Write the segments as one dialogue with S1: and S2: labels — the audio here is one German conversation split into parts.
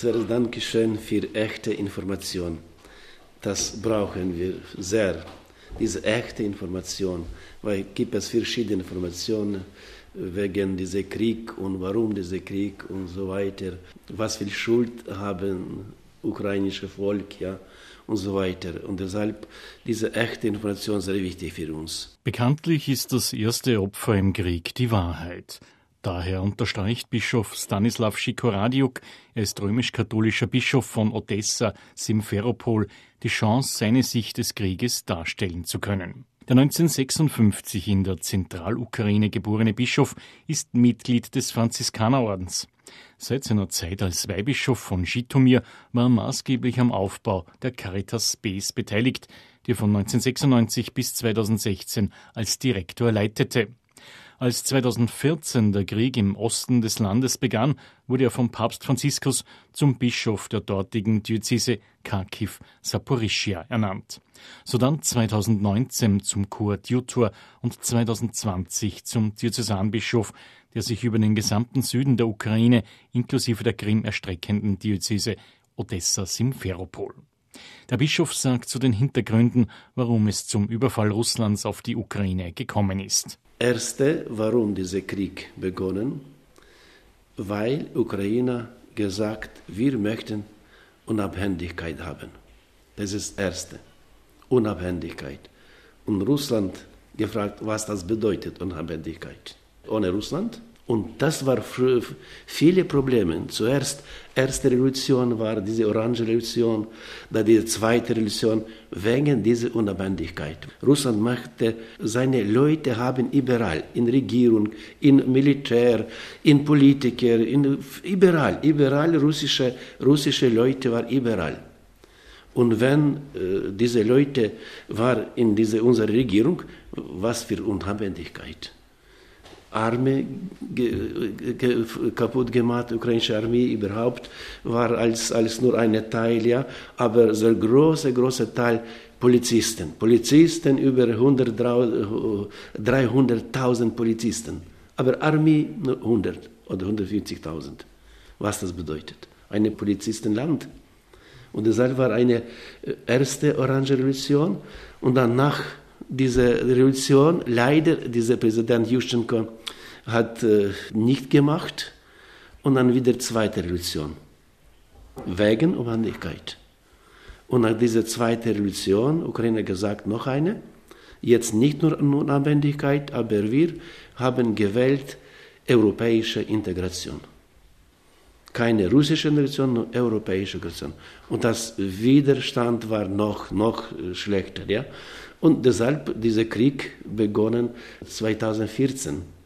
S1: Zuerst Dankeschön für echte Information. Das brauchen wir sehr, diese echte Information, weil gibt es verschiedene Informationen wegen dieser Krieg und warum dieser Krieg und so weiter. Was viel Schuld haben ukrainische Volk, ja, und so weiter. Und deshalb diese echte Information sehr wichtig für uns.
S2: Bekanntlich ist das erste Opfer im Krieg die Wahrheit. Daher unterstreicht Bischof Stanislav Schikoradiuk, er ist römisch-katholischer Bischof von Odessa, Simferopol, die Chance, seine Sicht des Krieges darstellen zu können. Der 1956 in der Zentralukraine geborene Bischof ist Mitglied des Franziskanerordens. Seit seiner Zeit als Weihbischof von Schitomir war er maßgeblich am Aufbau der Caritas Space beteiligt, die er von 1996 bis 2016 als Direktor leitete. Als 2014 der Krieg im Osten des Landes begann, wurde er vom Papst Franziskus zum Bischof der dortigen Diözese Kharkiv Saporischia ernannt. Sodann 2019 zum Koadjutor und 2020 zum Diözesanbischof, der sich über den gesamten Süden der Ukraine inklusive der Krim erstreckenden Diözese Odessa-Simferopol. Der Bischof sagt zu den Hintergründen, warum es zum Überfall Russlands auf die Ukraine gekommen ist.
S1: Erste, warum dieser Krieg begonnen? Weil Ukraine gesagt, wir möchten Unabhängigkeit haben. Das ist das Erste. Unabhängigkeit. Und Russland gefragt, was das bedeutet, Unabhängigkeit. Ohne Russland und das war für viele Probleme. Zuerst, erste Revolution war diese Orange Revolution, dann die zweite Revolution, wegen dieser Unabhängigkeit. Russland machte, seine Leute haben überall, in Regierung, in Militär, in Politiker, in, überall, überall russische, russische Leute waren überall. Und wenn äh, diese Leute waren in diese, unserer Regierung, was für Unabhängigkeit. Armee ge, ge, kaputt gemacht, ukrainische Armee überhaupt war als, als nur ein Teil, ja, aber so ein großer, großer Teil Polizisten. Polizisten über 300.000 Polizisten. Aber Armee nur 100 oder 150.000. Was das bedeutet? Eine Polizistenland. Und deshalb war eine äh, erste Orange Revolution und danach diese Revolution, leider, dieser Präsident Juschenko hat äh, nicht gemacht und dann wieder zweite Revolution. Wegen Unabhängigkeit. Und nach dieser zweiten Revolution, Ukraine gesagt, noch eine, jetzt nicht nur Unabhängigkeit, aber wir haben gewählt europäische Integration. Keine russische Integration, nur europäische Integration. Und das Widerstand war noch, noch schlechter. Ja? Und deshalb dieser Krieg begonnen 2014.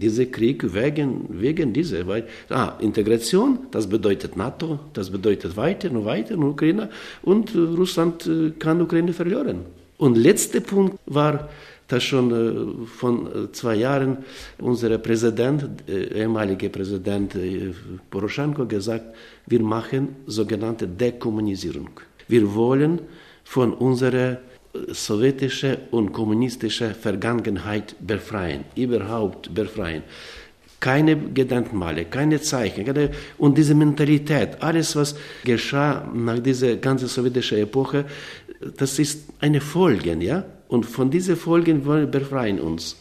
S1: Dieser Krieg wegen, wegen dieser, weil ah, Integration, das bedeutet NATO, das bedeutet weiter und weiter und Ukraine und Russland äh, kann Ukraine verlieren. Und letzter Punkt war, dass schon äh, äh, zwei Jahren unser Präsident, ehemaliger Präsident Poroschenko gesagt, wir machen sogenannte Dekommunisierung. Wir wollen von unserer sowjetische und kommunistische Vergangenheit befreien, überhaupt befreien. Keine Gedenkmale, keine Zeichen. Keine, und diese Mentalität, alles, was geschah nach dieser ganzen sowjetischen Epoche, das ist eine Folge, ja? Und von diesen Folgen wollen wir befreien uns.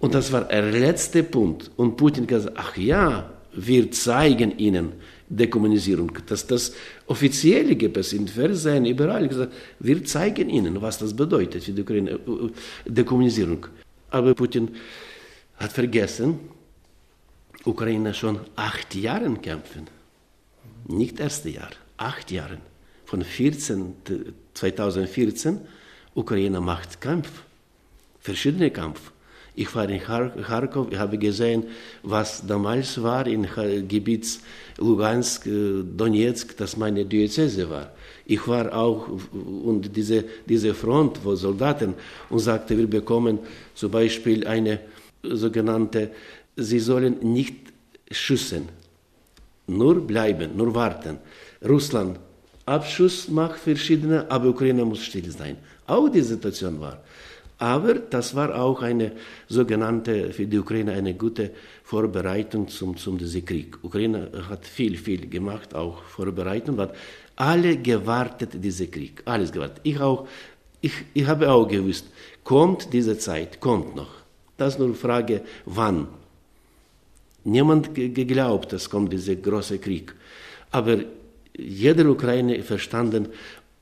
S1: Und das war der letzte Punkt. Und Putin hat gesagt, ach ja, wir zeigen ihnen, Dekommunisierung. Dass das offizielle es in Fernsehen, überall gesagt, wir zeigen ihnen, was das bedeutet für die Ukraine, äh, Dekommunisierung. Aber Putin hat vergessen, Ukraine schon acht Jahre kämpfen. Nicht erste Jahr, acht Jahre. Von 14, 2014, Ukraine macht Kampf, verschiedene Kampf. Ich war in Kharkov, ich habe gesehen, was damals war im Gebiet Lugansk, äh, Donetsk, das meine Diözese war. Ich war auch und diese, diese Front, wo Soldaten und sagte, wir bekommen zum Beispiel eine sogenannte, sie sollen nicht schießen, nur bleiben, nur warten. Russland Abschuss macht verschiedene, aber Ukraine muss still sein. Auch die Situation war. Aber das war auch eine sogenannte, für die Ukraine eine gute Vorbereitung zum, zum diesem Krieg. Ukraine hat viel, viel gemacht, auch Vorbereitung, hat alle gewartet, dieser Krieg, alles gewartet. Ich auch, ich, ich habe auch gewusst, kommt diese Zeit, kommt noch. Das ist nur Frage, wann. Niemand geglaubt, es kommt dieser große Krieg. Aber jeder Ukraine verstanden,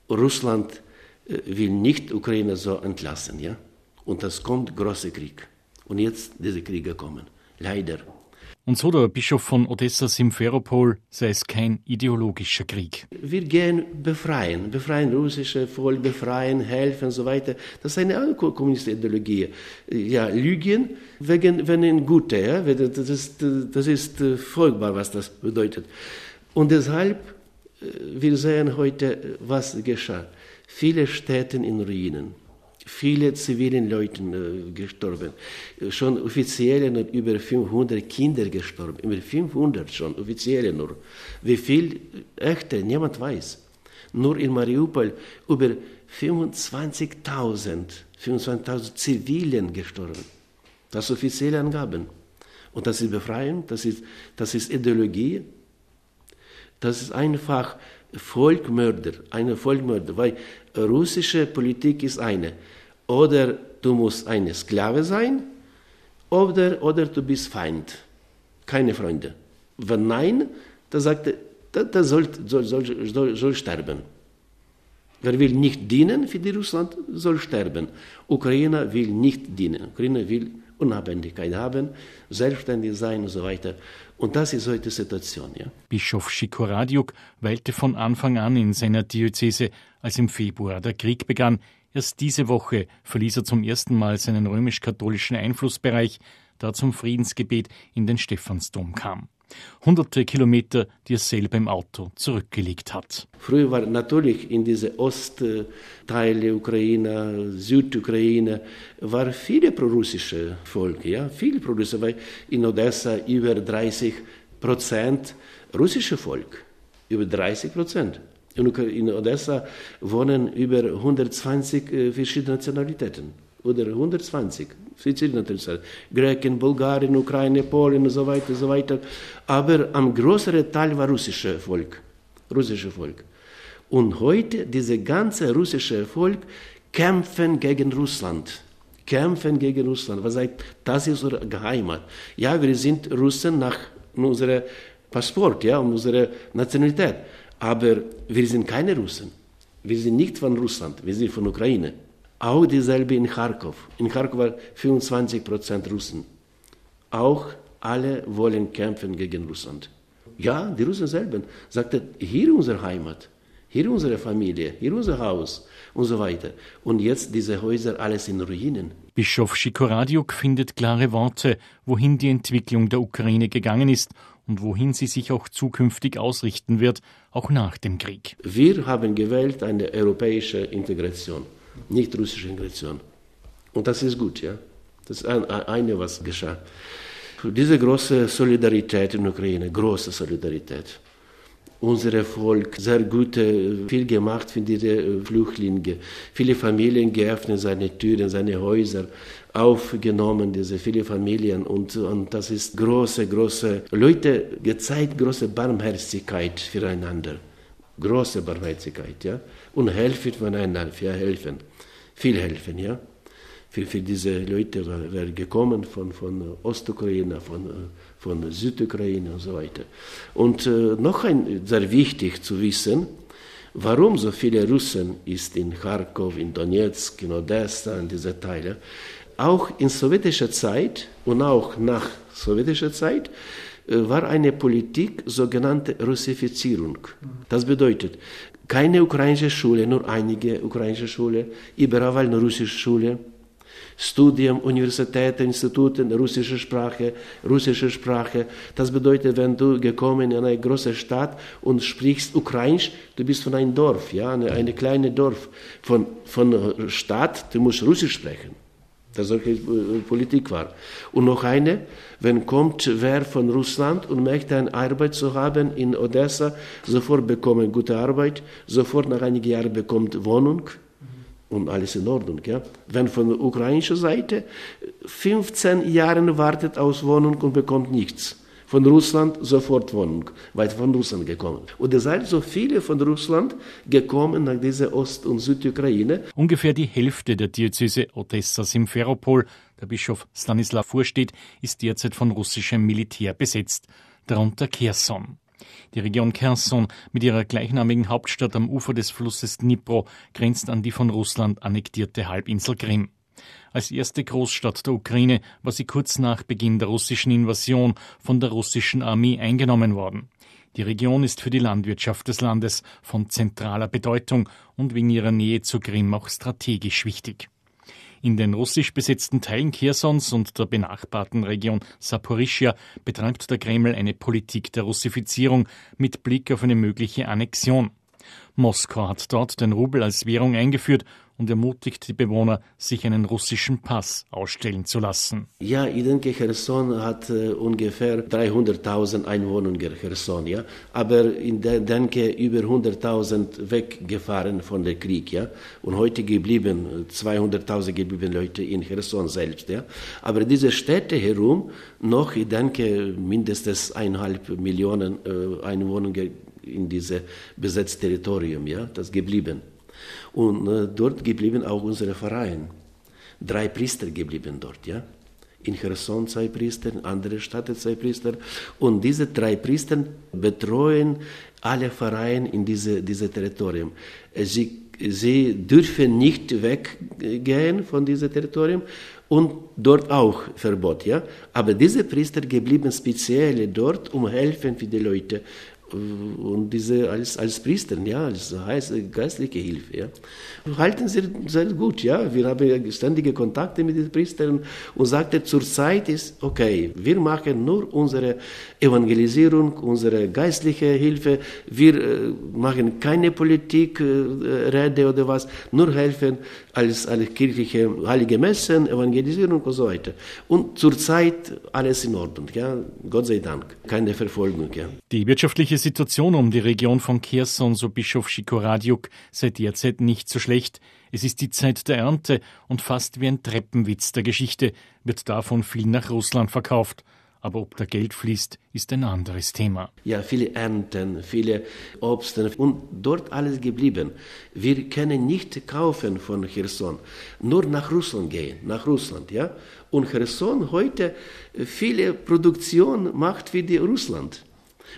S1: Russland äh, will nicht Ukraine so entlassen, ja. Und es kommt großer Krieg. Und jetzt diese Kriege kommen. Leider.
S2: Und so der Bischof von Odessa Simferopol sei es kein ideologischer Krieg.
S1: Wir gehen befreien, befreien russische Volk, befreien, helfen und so weiter. Das ist eine kommunistische Ideologie. Ja, Lügen wegen, wegen Gute, ja? das, ist, das ist äh, folgbar, was das bedeutet. Und deshalb, äh, wir sehen heute, was geschah. Viele Städte in Ruinen viele zivilen Leute äh, gestorben. Schon offiziell nur über 500 Kinder gestorben. Über 500 schon, offiziell nur. Wie viel echte, niemand weiß. Nur in Mariupol über 25.000 25 Zivilen gestorben. Das sind offizielle Angaben. Und das ist Befreiung, das ist, das ist Ideologie. Das ist einfach Volkmörder, eine Volkmörder, weil russische Politik ist eine. Oder du musst eine Sklave sein, oder, oder du bist Feind. Keine Freunde. Wenn nein, dann sagt er, der, der soll, soll, soll, soll sterben. Wer will nicht dienen für die Russland, soll sterben. Ukraine will nicht dienen. Ukraine will Unabhängigkeit haben, selbstständig sein und so weiter. Und das ist heute die Situation. Ja.
S2: Bischof Schikoradiuk weilte von Anfang an in seiner Diözese, als im Februar der Krieg begann. Erst diese Woche verließ er zum ersten Mal seinen römisch-katholischen Einflussbereich, da er zum Friedensgebet in den Stephansdom kam. Hunderte Kilometer, die er selber im Auto zurückgelegt hat.
S1: Früher war natürlich in diese Ostteile Ukraine, Südukraine, war viele prorussische Volk, ja, viele prorussische, weil in Odessa über 30 Prozent russische Volk, über 30 Prozent. In Odessa wohnen über 120 äh, verschiedene Nationalitäten. Oder 120 verschiedene Nationalitäten. Griechen, Bulgarien, Ukraine, Polen und so weiter, so weiter. Aber am größeren Teil war russische Volk. Russische Volk. Und heute, diese ganze russische Volk kämpfen gegen Russland. Kämpfen gegen Russland. Was sagt, das ist unsere Heimat. Ja, wir sind Russen nach unserem Passport, ja, unserer Nationalität. Aber wir sind keine Russen. Wir sind nicht von Russland, wir sind von Ukraine. Auch dieselbe in Kharkov. In Kharkov waren 25 Prozent Russen. Auch alle wollen kämpfen gegen Russland. Ja, die Russen selber sagten, hier unsere Heimat, hier unsere Familie, hier unser Haus und so weiter. Und jetzt diese Häuser alles in Ruinen.
S2: Bischof Schikoradiuk findet klare Worte, wohin die Entwicklung der Ukraine gegangen ist und wohin sie sich auch zukünftig ausrichten wird, auch nach dem Krieg.
S1: Wir haben gewählt eine europäische Integration, nicht russische Integration. Und das ist gut, ja. Das ist ein, eine, was geschah. Diese große Solidarität in der Ukraine, große Solidarität. Unser Volk sehr gut, viel gemacht für diese Flüchtlinge. Viele Familien geöffnet seine Türen, seine Häuser aufgenommen, diese viele Familien. Und, und das ist große, große, Leute gezeigt große Barmherzigkeit füreinander. Große Barmherzigkeit, ja. Und helfen voneinander, ja, helfen. Viel helfen, ja. Für, für diese Leute wäre gekommen von, von Ostukraine, von, von Südukraine und so weiter. Und äh, noch ein, sehr wichtig zu wissen, warum so viele Russen ist in Kharkov, in Donetsk, in Odessa, in diese Teile auch in sowjetischer Zeit und auch nach sowjetischer Zeit äh, war eine Politik sogenannte Russifizierung. Das bedeutet, keine ukrainische Schule, nur einige ukrainische Schulen, überall nur russische Schule, Studium, Universitäten, Institute, russische Sprache, russische Sprache. Das bedeutet, wenn du gekommen in eine große Stadt und sprichst Ukrainisch, du bist von einem Dorf, ja, eine, eine kleine Dorf. Von, von Stadt, du musst Russisch sprechen dass solche äh, Politik war. Und noch eine, wenn kommt wer von Russland und möchte eine Arbeit zu haben in Odessa, sofort bekommt gute Arbeit, sofort nach einigen Jahren bekommt Wohnung und alles in Ordnung. Ja? Wenn von der ukrainischen Seite 15 Jahre wartet aus Wohnung und bekommt nichts. Von Russland sofort Wohnung, weil von Russland gekommen. Und es sind so viele von Russland gekommen nach dieser Ost- und Südukraine.
S2: Ungefähr die Hälfte der Diözese Odessa Simferopol, der Bischof Stanislav vorsteht, ist derzeit von russischem Militär besetzt, darunter Kherson. Die Region Kherson mit ihrer gleichnamigen Hauptstadt am Ufer des Flusses Dnipro grenzt an die von Russland annektierte Halbinsel Krim. Als erste Großstadt der Ukraine war sie kurz nach Beginn der russischen Invasion von der russischen Armee eingenommen worden. Die Region ist für die Landwirtschaft des Landes von zentraler Bedeutung und wegen ihrer Nähe zur Krim auch strategisch wichtig. In den russisch besetzten Teilen Chersons und der benachbarten Region Saporischia betreibt der Kreml eine Politik der Russifizierung mit Blick auf eine mögliche Annexion. Moskau hat dort den Rubel als Währung eingeführt und ermutigt die Bewohner, sich einen russischen Pass ausstellen zu lassen.
S1: Ja, ich denke, Cherson hat äh, ungefähr 300.000 Einwohner, Cherson, ja. Aber ich denke, über 100.000 weggefahren von dem Krieg, ja. Und heute geblieben, 200.000 geblieben Leute in Cherson selbst, ja. Aber diese Städte herum, noch, ich denke, mindestens eineinhalb Millionen äh, Einwohner in diese besetzte Territorium, ja, das geblieben. Und äh, dort geblieben auch unsere Vereine. Drei Priester geblieben dort, ja. In Cherson zwei Priester, in andere Städte zwei Priester. Und diese drei Priester betreuen alle Vereine in diese, diese Territorium. Sie, sie dürfen nicht weggehen von diesem Territorium und dort auch Verbot, ja. Aber diese Priester geblieben speziell dort, um helfen für die Leute, und diese als, als Priester, ja, als geistliche Hilfe. Ja. Halten sie sehr gut, ja. Wir haben ständige Kontakte mit den Priestern und sagte, zurzeit ist okay, wir machen nur unsere Evangelisierung, unsere geistliche Hilfe, wir äh, machen keine Politik, äh, Rede oder was, nur helfen als, als kirchliche heilige Messen, Evangelisierung und so weiter. Und zurzeit alles in Ordnung, ja, Gott sei Dank, keine Verfolgung, ja.
S2: Die wirtschaftliche Situation um die Region von Kherson, so Bischof Shikoradjuk, sei derzeit nicht so schlecht. Es ist die Zeit der Ernte und fast wie ein Treppenwitz der Geschichte wird davon viel nach Russland verkauft. Aber ob da Geld fließt, ist ein anderes Thema.
S1: Ja, viele Ernten, viele Obst und dort alles geblieben. Wir können nicht kaufen von Cherson, nur nach Russland gehen, nach Russland, ja. Und Cherson heute viele Produktion macht für die Russland.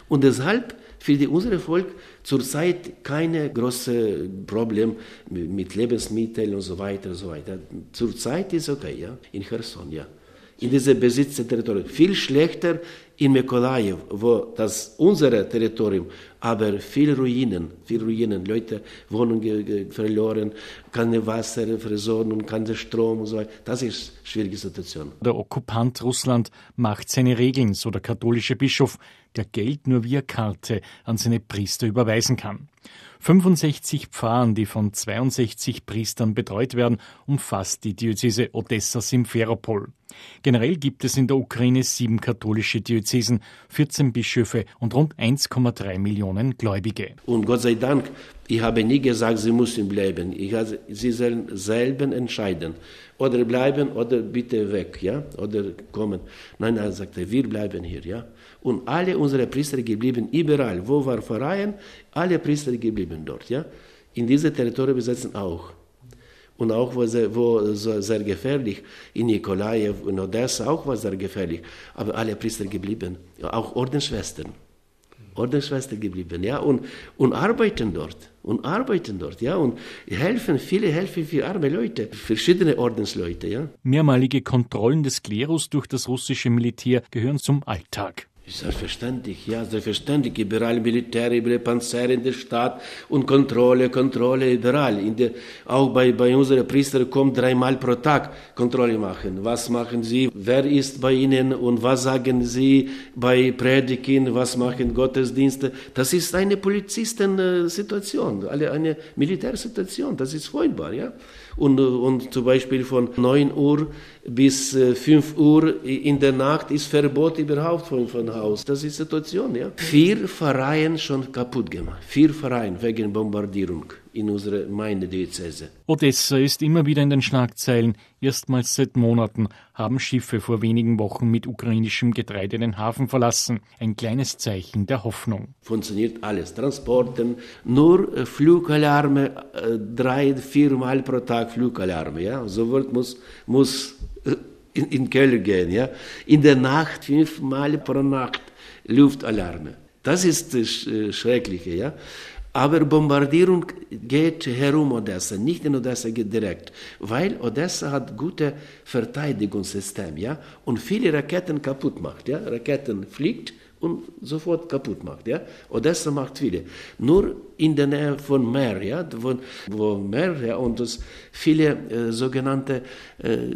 S1: Und deshalb für die, unser Volk zurzeit keine große Problem mit Lebensmitteln und so weiter und so weiter. Zurzeit ist okay, ja, in Cherson, ja. In diese Besitzterritorium. Viel schlechter in Mykolajiv, wo das unsere Territorium, aber viel Ruinen, viel Ruinen, Leute Wohnungen verloren, keine Wasserversorgung, keine Strom und so weiter. Das ist eine schwierige Situation.
S2: Der Okkupant Russland macht seine Regeln, so der katholische Bischof der Geld nur via Karte an seine Priester überweisen kann. 65 Pfarren, die von 62 Priestern betreut werden, umfasst die Diözese Odessa Simferopol. Generell gibt es in der Ukraine sieben katholische Diözesen, 14 Bischöfe und rund 1,3 Millionen Gläubige.
S1: Und Gott sei Dank, ich habe nie gesagt, sie müssen bleiben. Ich habe, sie sollen selber entscheiden. Oder bleiben oder bitte weg, ja? Oder kommen. Nein, er sagte, wir bleiben hier, ja? Und alle unsere Priester geblieben überall, wo war Verein, alle Priester geblieben dort, ja? In diese Territorien besetzen auch. Und auch wo, sehr, wo sehr gefährlich, in Nikolaev und Odessa auch war sehr gefährlich. Aber alle Priester geblieben, auch Ordensschwestern. Ordensschwestern geblieben, ja, und, und arbeiten dort, und arbeiten dort, ja, und helfen, viele helfen für arme Leute, verschiedene Ordensleute, ja.
S2: Mehrmalige Kontrollen des Klerus durch das russische Militär gehören zum Alltag.
S1: Selbstverständlich, ja, selbstverständlich. Überall Militär, überall Panzer in der Stadt und Kontrolle, Kontrolle, überall. In der, auch bei, bei unseren Priestern kommt dreimal pro Tag Kontrolle machen. Was machen sie? Wer ist bei ihnen und was sagen sie bei Predigen? Was machen Gottesdienste? Das ist eine Polizistensituation, eine Militärsituation. Das ist furchtbar, ja. Und, und zum Beispiel von 9 Uhr bis 5 äh, Uhr in der Nacht ist Verbot überhaupt von, von Haus. Das ist die Situation, ja. Vier Vereine schon kaputt gemacht. Vier Vereine wegen Bombardierung in unserer Gemeindediözese.
S2: Odessa ist immer wieder in den Schlagzeilen. Erstmals seit Monaten haben Schiffe vor wenigen Wochen mit ukrainischem Getreide den Hafen verlassen. Ein kleines Zeichen der Hoffnung.
S1: Funktioniert alles. Transporten, nur äh, Flugalarme, äh, drei, viermal pro Tag Flugalarme. Ja? So wird, muss, muss äh, in, in Keller gehen. Ja? In der Nacht, fünfmal pro Nacht Luftalarme. Das ist das Schreckliche. Ja? Aber Bombardierung geht herum Odessa, nicht in Odessa direkt, weil Odessa hat gute Verteidigungssystem, ja, und viele Raketen kaputt macht, ja, Raketen fliegt und sofort kaputt macht, ja. Odessa macht viele. Nur in der Nähe von Meer, ja, wo, wo Meer, ja, und das viele äh, sogenannte äh,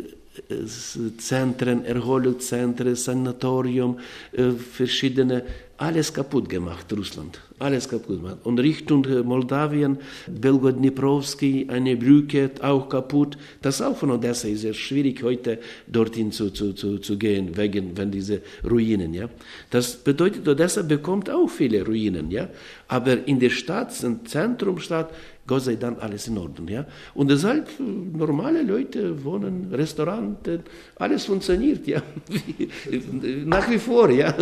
S1: Zentren, Erholungszentren, Sanatorium, äh, verschiedene, alles kaputt gemacht, Russland, alles kaputt gemacht. Und Richtung äh, Moldawien, Belgorod-Dniprovski, eine Brücke, auch kaputt. Das auch von Odessa ist sehr schwierig, heute dorthin zu, zu, zu, zu gehen, wegen wenn diese Ruinen. Ja. Das bedeutet, Odessa bekommt auch viele Ruinen. Ja. Aber in der Stadt, im Zentrum Stadt, Gott sei Dank alles in Ordnung. Ja? Und deshalb, normale Leute wohnen, Restaurant, alles funktioniert, ja. Nach wie vor, ja.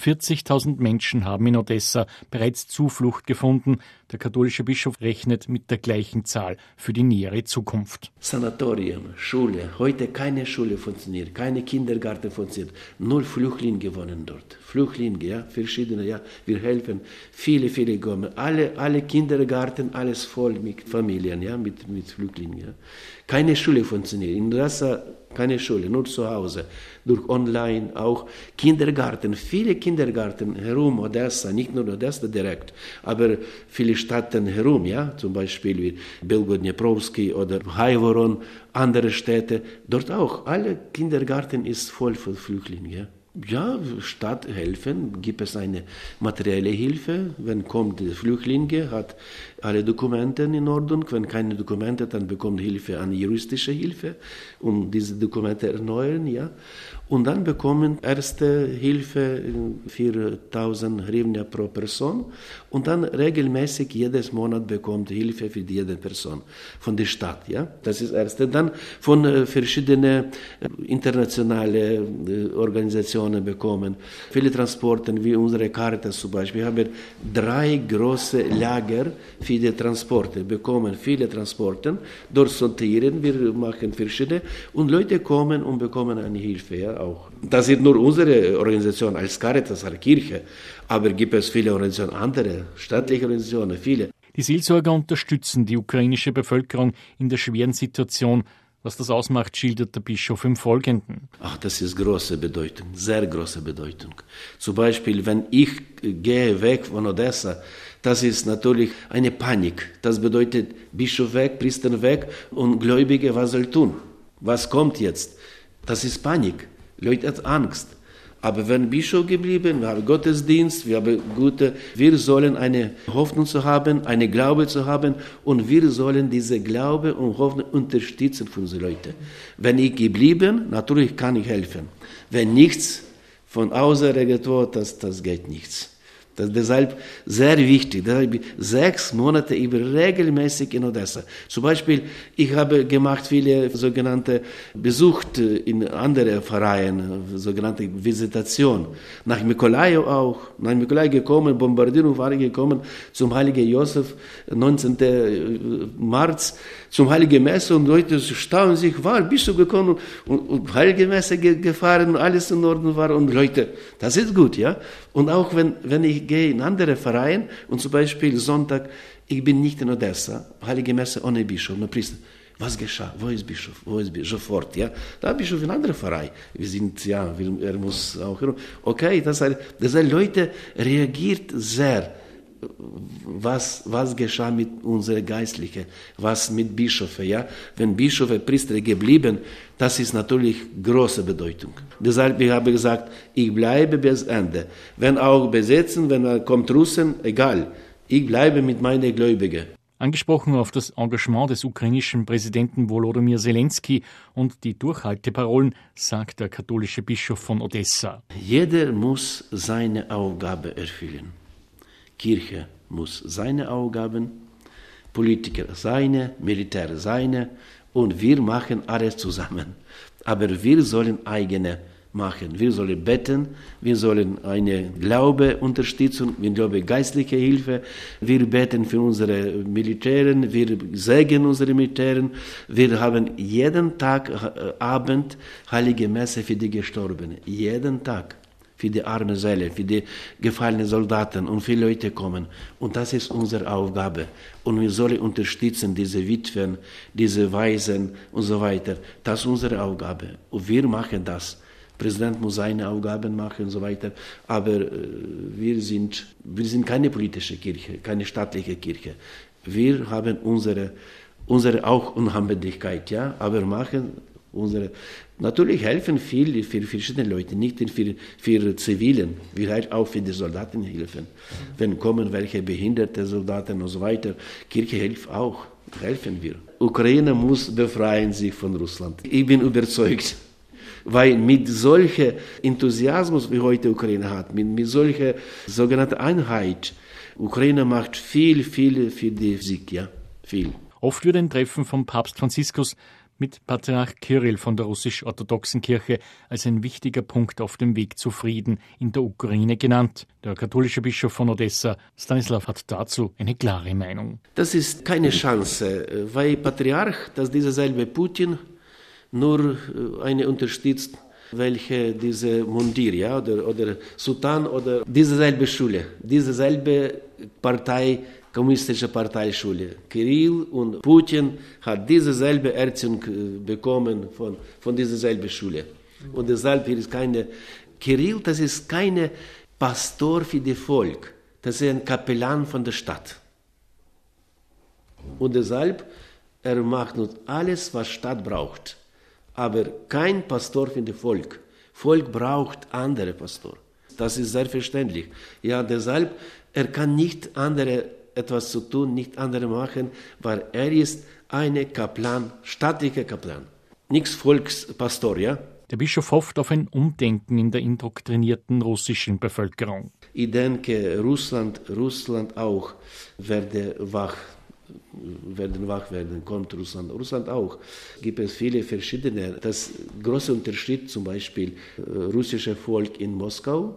S2: 40.000 Menschen haben in Odessa bereits Zuflucht gefunden. Der katholische Bischof rechnet mit der gleichen Zahl für die nähere Zukunft.
S1: Sanatorium, Schule. Heute keine Schule funktioniert, keine Kindergarten funktioniert. Null Flüchtlinge wohnen dort. Flüchtlinge, ja, verschiedene, ja. Wir helfen. Viele, viele kommen. Alle, alle Kindergarten, alles voll mit Familien, ja, mit, mit Flüchtlingen. Ja. Keine Schule funktioniert. In Odessa keine Schule, nur zu Hause, durch Online, auch Kindergarten, viele Kindergarten herum, Odessa, nicht nur Odessa direkt, aber viele Städte herum, ja, zum Beispiel wie Belgorod-Dniprovski oder Haivoron, andere Städte, dort auch, alle Kindergarten ist voll von Flüchtlingen, ja. Ja, statt helfen gibt es eine materielle Hilfe. Wenn kommt der Flüchtlinge, hat alle Dokumente in Ordnung. Wenn keine Dokumente, dann bekommt Hilfe an juristische Hilfe, um diese Dokumente erneuern, ja. Und dann bekommen erste Hilfe 4000 Hryvnia pro Person und dann regelmäßig jedes Monat bekommt Hilfe für jede Person von der Stadt, ja. Das ist erste. Dann von äh, verschiedenen äh, internationalen äh, Organisationen bekommen. Viele Transporte, wie unsere Caritas zum Beispiel, wir haben drei große Lager für die Transporte, bekommen viele Transporte, dort sortieren wir, machen verschiedene und Leute kommen und bekommen eine Hilfe, ja auch. Das ist nur unsere Organisation als Caritas, als Kirche, aber gibt es viele Organisationen, andere staatliche Organisationen, viele.
S2: Die Seelsorger unterstützen die ukrainische Bevölkerung in der schweren Situation. Was das ausmacht, schildert der Bischof im Folgenden.
S1: Ach, das ist große Bedeutung, sehr große Bedeutung. Zum Beispiel, wenn ich gehe weg von Odessa, das ist natürlich eine Panik. Das bedeutet Bischof weg, Priester weg und Gläubige, was soll tun? Was kommt jetzt? Das ist Panik. Leute haben Angst. Aber wenn Bischof geblieben, wir haben Gottesdienst, wir haben gute, wir sollen eine Hoffnung zu haben, eine Glaube zu haben und wir sollen diese Glaube und Hoffnung unterstützen für unsere Leute. Wenn ich geblieben, natürlich kann ich helfen. Wenn nichts von außen regelt wird, das, das geht nichts. Das deshalb sehr wichtig. Deshalb sechs Monate über regelmäßig in Odessa. Zum Beispiel, ich habe gemacht viele sogenannte besucht in andere Vereine, sogenannte Visitation. Nach Mikolai auch. Nach Mikolai gekommen, Bombardierung war gekommen zum Heiligen Josef, 19. März zum Heiligen Messe und Leute staunen sich, war, bist du gekommen und, und Heilige Messe gefahren und alles in Ordnung war und Leute, das ist gut, ja. Und auch wenn, wenn ich gehe in andere Vereine und zum Beispiel Sonntag, ich bin nicht in Odessa, Heilige Messe ohne Bischof, ohne Priester. Was geschah? Wo ist Bischof? Wo ist Bischof? Sofort, ja. Da Bischof in anderer Verein. Wir sind, ja, er muss auch, okay, das, das Leute reagiert sehr was, was geschah mit unseren Geistlichen, was mit Bischöfen, ja? Wenn Bischöfe, Priester geblieben, das ist natürlich große Bedeutung. Deshalb habe ich gesagt, ich bleibe bis Ende. Wenn auch besetzen, wenn kommt Russen, egal. Ich bleibe mit meinen Gläubigen.
S2: Angesprochen auf das Engagement des ukrainischen Präsidenten Volodymyr Zelensky und die Durchhalteparolen sagt der katholische Bischof von Odessa.
S1: Jeder muss seine Aufgabe erfüllen. Kirche muss seine Aufgaben, Politiker seine, Militär seine und wir machen alles zusammen. Aber wir sollen eigene machen. Wir sollen beten, wir sollen eine Glaube unterstützen, wir glaube geistliche Hilfe. Wir beten für unsere Militären, wir segnen unsere Militären. Wir haben jeden Tag äh, Abend heilige Messe für die Gestorbenen. Jeden Tag für die arme Seele, für die gefallenen Soldaten und viele Leute kommen. Und das ist unsere Aufgabe. Und wir sollen unterstützen diese Witwen, diese Waisen und so weiter. Das ist unsere Aufgabe. Und wir machen das. Präsident muss seine Aufgaben machen und so weiter. Aber äh, wir, sind, wir sind keine politische Kirche, keine staatliche Kirche. Wir haben unsere, unsere auch Unabhängigkeit, ja, aber machen unsere. Natürlich helfen viele für verschiedene Leute, nicht für, für Zivilen. Wir halt auch für die Soldaten helfen. Wenn kommen welche behinderte Soldaten und so weiter, Kirche hilft auch, helfen wir. Ukraine muss befreien sich von Russland. Ich bin überzeugt. Weil mit solchem Enthusiasmus, wie heute Ukraine hat, mit, mit solcher sogenannten Einheit, Ukraine macht viel, viel für die Sieg, ja, viel.
S2: Oft wird ein Treffen von Papst Franziskus mit Patriarch Kirill von der russisch-orthodoxen Kirche als ein wichtiger Punkt auf dem Weg zu Frieden in der Ukraine genannt. Der katholische Bischof von Odessa, Stanislav, hat dazu eine klare Meinung.
S1: Das ist keine Chance, weil Patriarch, dass dieser selbe Putin nur äh, eine unterstützt, welche diese Mundir, ja, oder, oder Sultan oder diese selbe Schule, diese selbe Partei, kommunistische Parteischule. Kirill und Putin hat diese selbe Erziehung äh, bekommen von, von dieser selben Schule. Und deshalb hier ist keine, Kirill, das ist keine Pastor für das Volk, das ist ein Kapellan von der Stadt. Und deshalb, er macht nur alles, was Stadt braucht aber kein Pastor für das Volk. Volk braucht andere Pastor. Das ist selbstverständlich. Ja, deshalb, er kann nicht andere etwas zu tun, nicht andere machen, weil er ist eine Kaplan, staatlicher Kaplan. Nichts Volkspastor, ja?
S2: Der Bischof hofft auf ein Umdenken in der indoktrinierten russischen Bevölkerung.
S1: Ich denke, Russland, Russland auch werde wach werden wach werden, kommt Russland. Russland auch. Gibt es viele verschiedene. Das große Unterschied zum Beispiel äh, russische Volk in Moskau,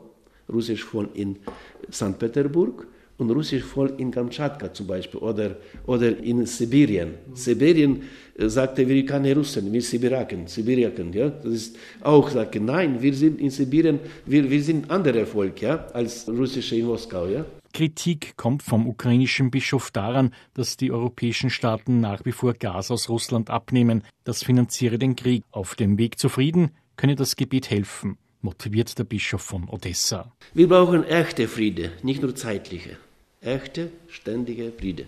S1: russisches Volk in St. Petersburg und russisches Volk in Kamtschatka zum Beispiel oder, oder in Sibirien. Mhm. Sibirien äh, sagte, wir keine Russen, wir Sibiraken, Sibiriaken, ja. Das ist auch sagte, nein, wir sind in Sibirien, wir, wir sind andere Volk, ja, als russische in Moskau, ja.
S2: Kritik kommt vom ukrainischen Bischof daran, dass die europäischen Staaten nach wie vor Gas aus Russland abnehmen. Das finanziere den Krieg. Auf dem Weg zu Frieden könne das Gebiet helfen, motiviert der Bischof von Odessa.
S1: Wir brauchen echte Friede, nicht nur zeitliche. Echte, ständige Friede.